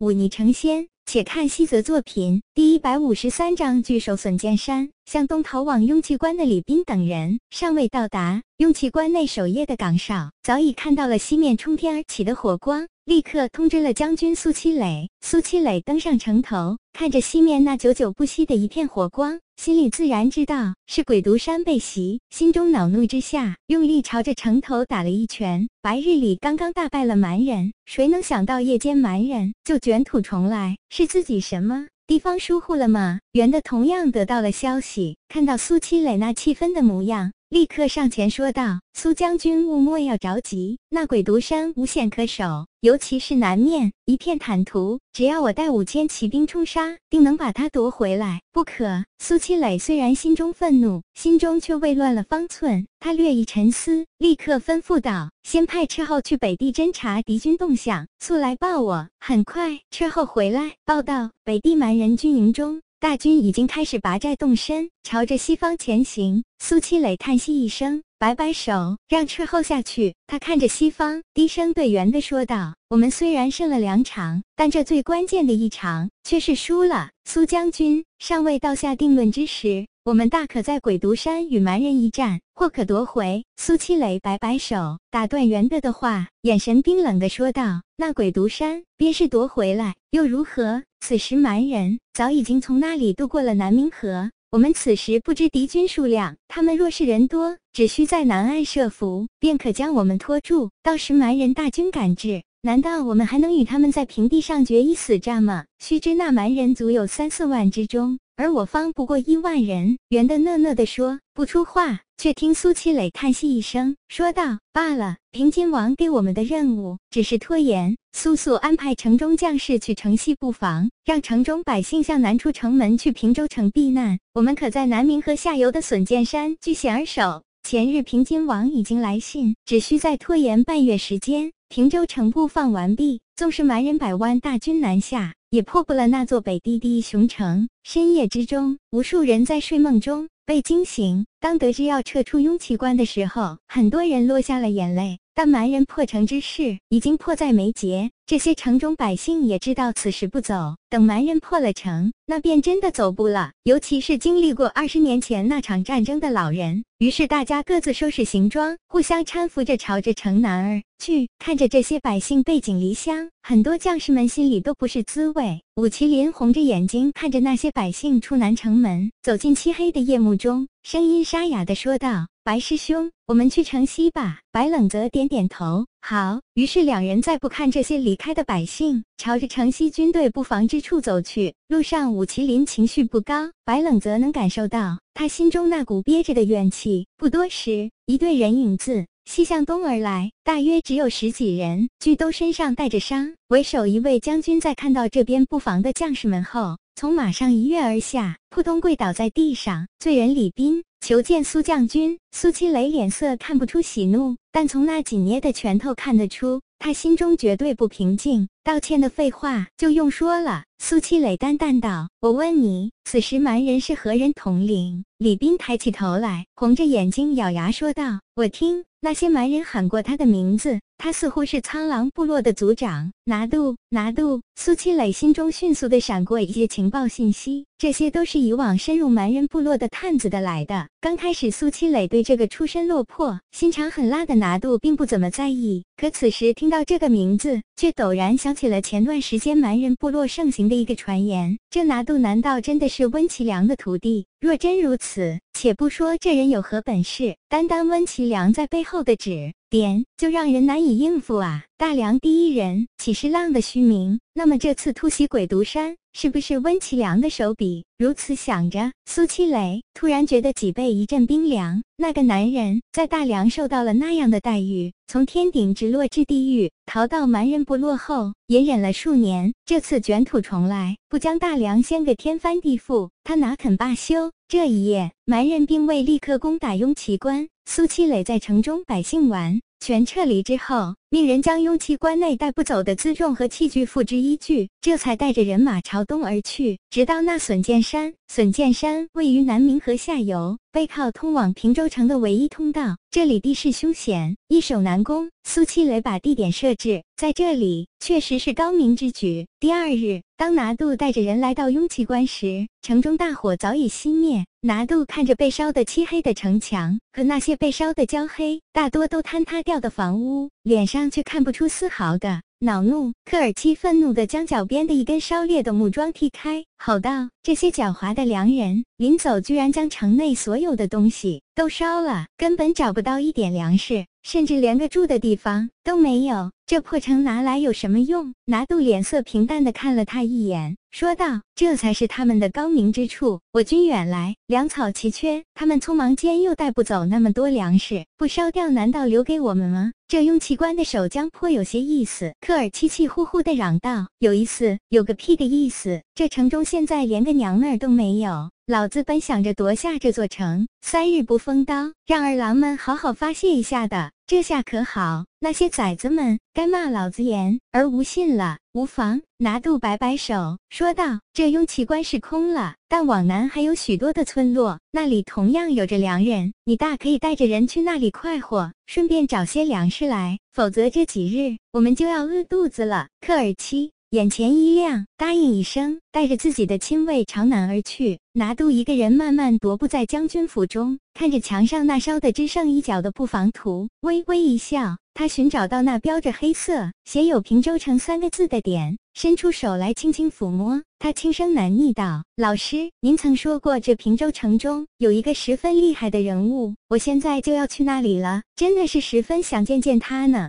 忤逆成仙。且看西泽作品第一百五十三章巨兽损剑山。向东逃往雍气关的李斌等人尚未到达，雍气关内守夜的岗哨早已看到了西面冲天而起的火光，立刻通知了将军苏七磊。苏七磊登上城头，看着西面那久久不息的一片火光，心里自然知道是鬼毒山被袭，心中恼怒之下，用力朝着城头打了一拳。白日里刚刚大败了蛮人，谁能想到夜间蛮人就卷土重来？是自己什么？地方疏忽了吗？袁的同样得到了消息，看到苏七磊那气愤的模样，立刻上前说道：“苏将军勿莫要着急，那鬼毒山无险可守，尤其是南面一片坦途，只要我带五千骑兵冲杀，定能把他夺回来。不可！”苏七磊虽然心中愤怒，心中却未乱了方寸。他略一沉思，立刻吩咐道：“先派车后去北地侦察敌军动向，速来报我。”很快，车后回来报道，北地蛮人军营中，大军已经开始拔寨动身，朝着西方前行。苏七磊叹息一声，摆摆手，让斥候下去。他看着西方，低声对袁的说道：“我们虽然胜了两场，但这最关键的一场却是输了。苏将军尚未到下定论之时。”我们大可在鬼毒山与蛮人一战，或可夺回。苏七磊摆摆手，打断袁德的话，眼神冰冷的说道：“那鬼毒山便是夺回来，又如何？此时蛮人早已经从那里渡过了南明河。我们此时不知敌军数量，他们若是人多，只需在南岸设伏，便可将我们拖住。到时蛮人大军赶至，难道我们还能与他们在平地上决一死战吗？须知那蛮人足有三四万之中。”而我方不过一万人，袁的讷讷地说不出话，却听苏七磊叹息一声，说道：“罢了，平津王给我们的任务只是拖延，速速安排城中将士去城西布防，让城中百姓向南出城门去平州城避难。我们可在南明河下游的笋剑山据险而守。前日平津王已经来信，只需再拖延半月时间，平州城布放完毕。纵使蛮人百万大军南下。”也破不了那座北地第一雄城。深夜之中，无数人在睡梦中被惊醒。当得知要撤出雍气关的时候，很多人落下了眼泪。但蛮人破城之事已经迫在眉睫，这些城中百姓也知道此时不走，等蛮人破了城，那便真的走不了。尤其是经历过二十年前那场战争的老人。于是大家各自收拾行装，互相搀扶着朝着城南而去。看着这些百姓背井离乡，很多将士们心里都不是滋味。武麒麟红着眼睛看着那些百姓出南城门，走进漆黑的夜幕中，声音沙哑的说道：“白师兄，我们去城西吧。”白冷泽点点头，好。于是两人再不看这些离开的百姓，朝着城西军队布防之处走去。路上，武麒麟情绪不高，白冷泽能感受到他心中那股憋着的怨气。不多时，一队人影自 西向东而来，大约只有十几人，俱都身上带着伤。为首一位将军在看到这边布防的将士们后，从马上一跃而下，扑通跪倒在地上。罪人李斌求见苏将军。苏七雷脸色看不出喜怒，但从那紧捏的拳头看得出，他心中绝对不平静。道歉的废话就用说了。苏七磊淡淡道：“我问你，此时蛮人是何人统领？”李斌抬起头来，红着眼睛咬牙说道：“我听那些蛮人喊过他的名字，他似乎是苍狼部落的族长拿度。拿度。”苏七磊心中迅速的闪过一些情报信息，这些都是以往深入蛮人部落的探子的来的。刚开始，苏七磊对。这个出身落魄、心肠狠辣的拿度并不怎么在意，可此时听到这个名字，却陡然想起了前段时间蛮人部落盛行的一个传言。这拿度难道真的是温其良的徒弟？若真如此，且不说这人有何本事，单单温其良在背后的指点，就让人难以应付啊！大梁第一人岂是浪的虚名？那么这次突袭鬼毒山，是不是温其良的手笔？如此想着，苏七磊突然觉得脊背一阵冰凉。那个男人在大梁受到了那样的待遇，从天顶直落至地狱，逃到蛮人部落后，也忍了数年。这次卷土重来，不将大梁掀个天翻地覆，他哪肯罢休？这一夜，蛮人并未立刻攻打雍奇关。苏七磊在城中百姓完全撤离之后，命人将雍气关内带不走的辎重和器具付之一炬，这才带着人马朝东而去，直到那笋剑山。笋剑山位于南明河下游，背靠通往平州城的唯一通道。这里地势凶险，易守难攻。苏七雷把地点设置在这里，确实是高明之举。第二日，当拿度带着人来到雍气关时，城中大火早已熄灭。拿度看着被烧得漆黑的城墙和那些被烧得焦黑、大多都坍塌掉的房屋，脸上却看不出丝毫的。恼怒，科尔奇愤怒地将脚边的一根烧裂的木桩踢开，吼道：“这些狡猾的良人，临走居然将城内所有的东西都烧了，根本找不到一点粮食，甚至连个住的地方都没有。这破城拿来有什么用？”拿度脸色平淡地看了他一眼，说道：“这才是他们的高明之处。我军远来，粮草奇缺，他们匆忙间又带不走那么多粮食，不烧掉，难道留给我们吗？”这雍气关的守将颇有些意思，科尔气气呼呼地嚷道：“有意思？有个屁的意思！这城中现在连个娘们儿都没有。老子本想着夺下这座城，三日不封刀，让二郎们好好发泄一下的。这下可好，那些崽子们该骂老子言而无信了。无妨。”拿度摆摆手说道：“这雍奇关是空了，但往南还有许多的村落，那里同样有着良人。你大可以带着人去那里快活，顺便找些粮食来。否则这几日我们就要饿肚子了。”科尔七眼前一亮，答应一声，带着自己的亲卫朝南而去。拿度一个人慢慢踱步在将军府中，看着墙上那烧得只剩一角的布防图，微微一笑。他寻找到那标着黑色写有平州城三个字的点。伸出手来，轻轻抚摸。他轻声喃昵道：“老师，您曾说过，这平州城中有一个十分厉害的人物，我现在就要去那里了，真的是十分想见见他呢。”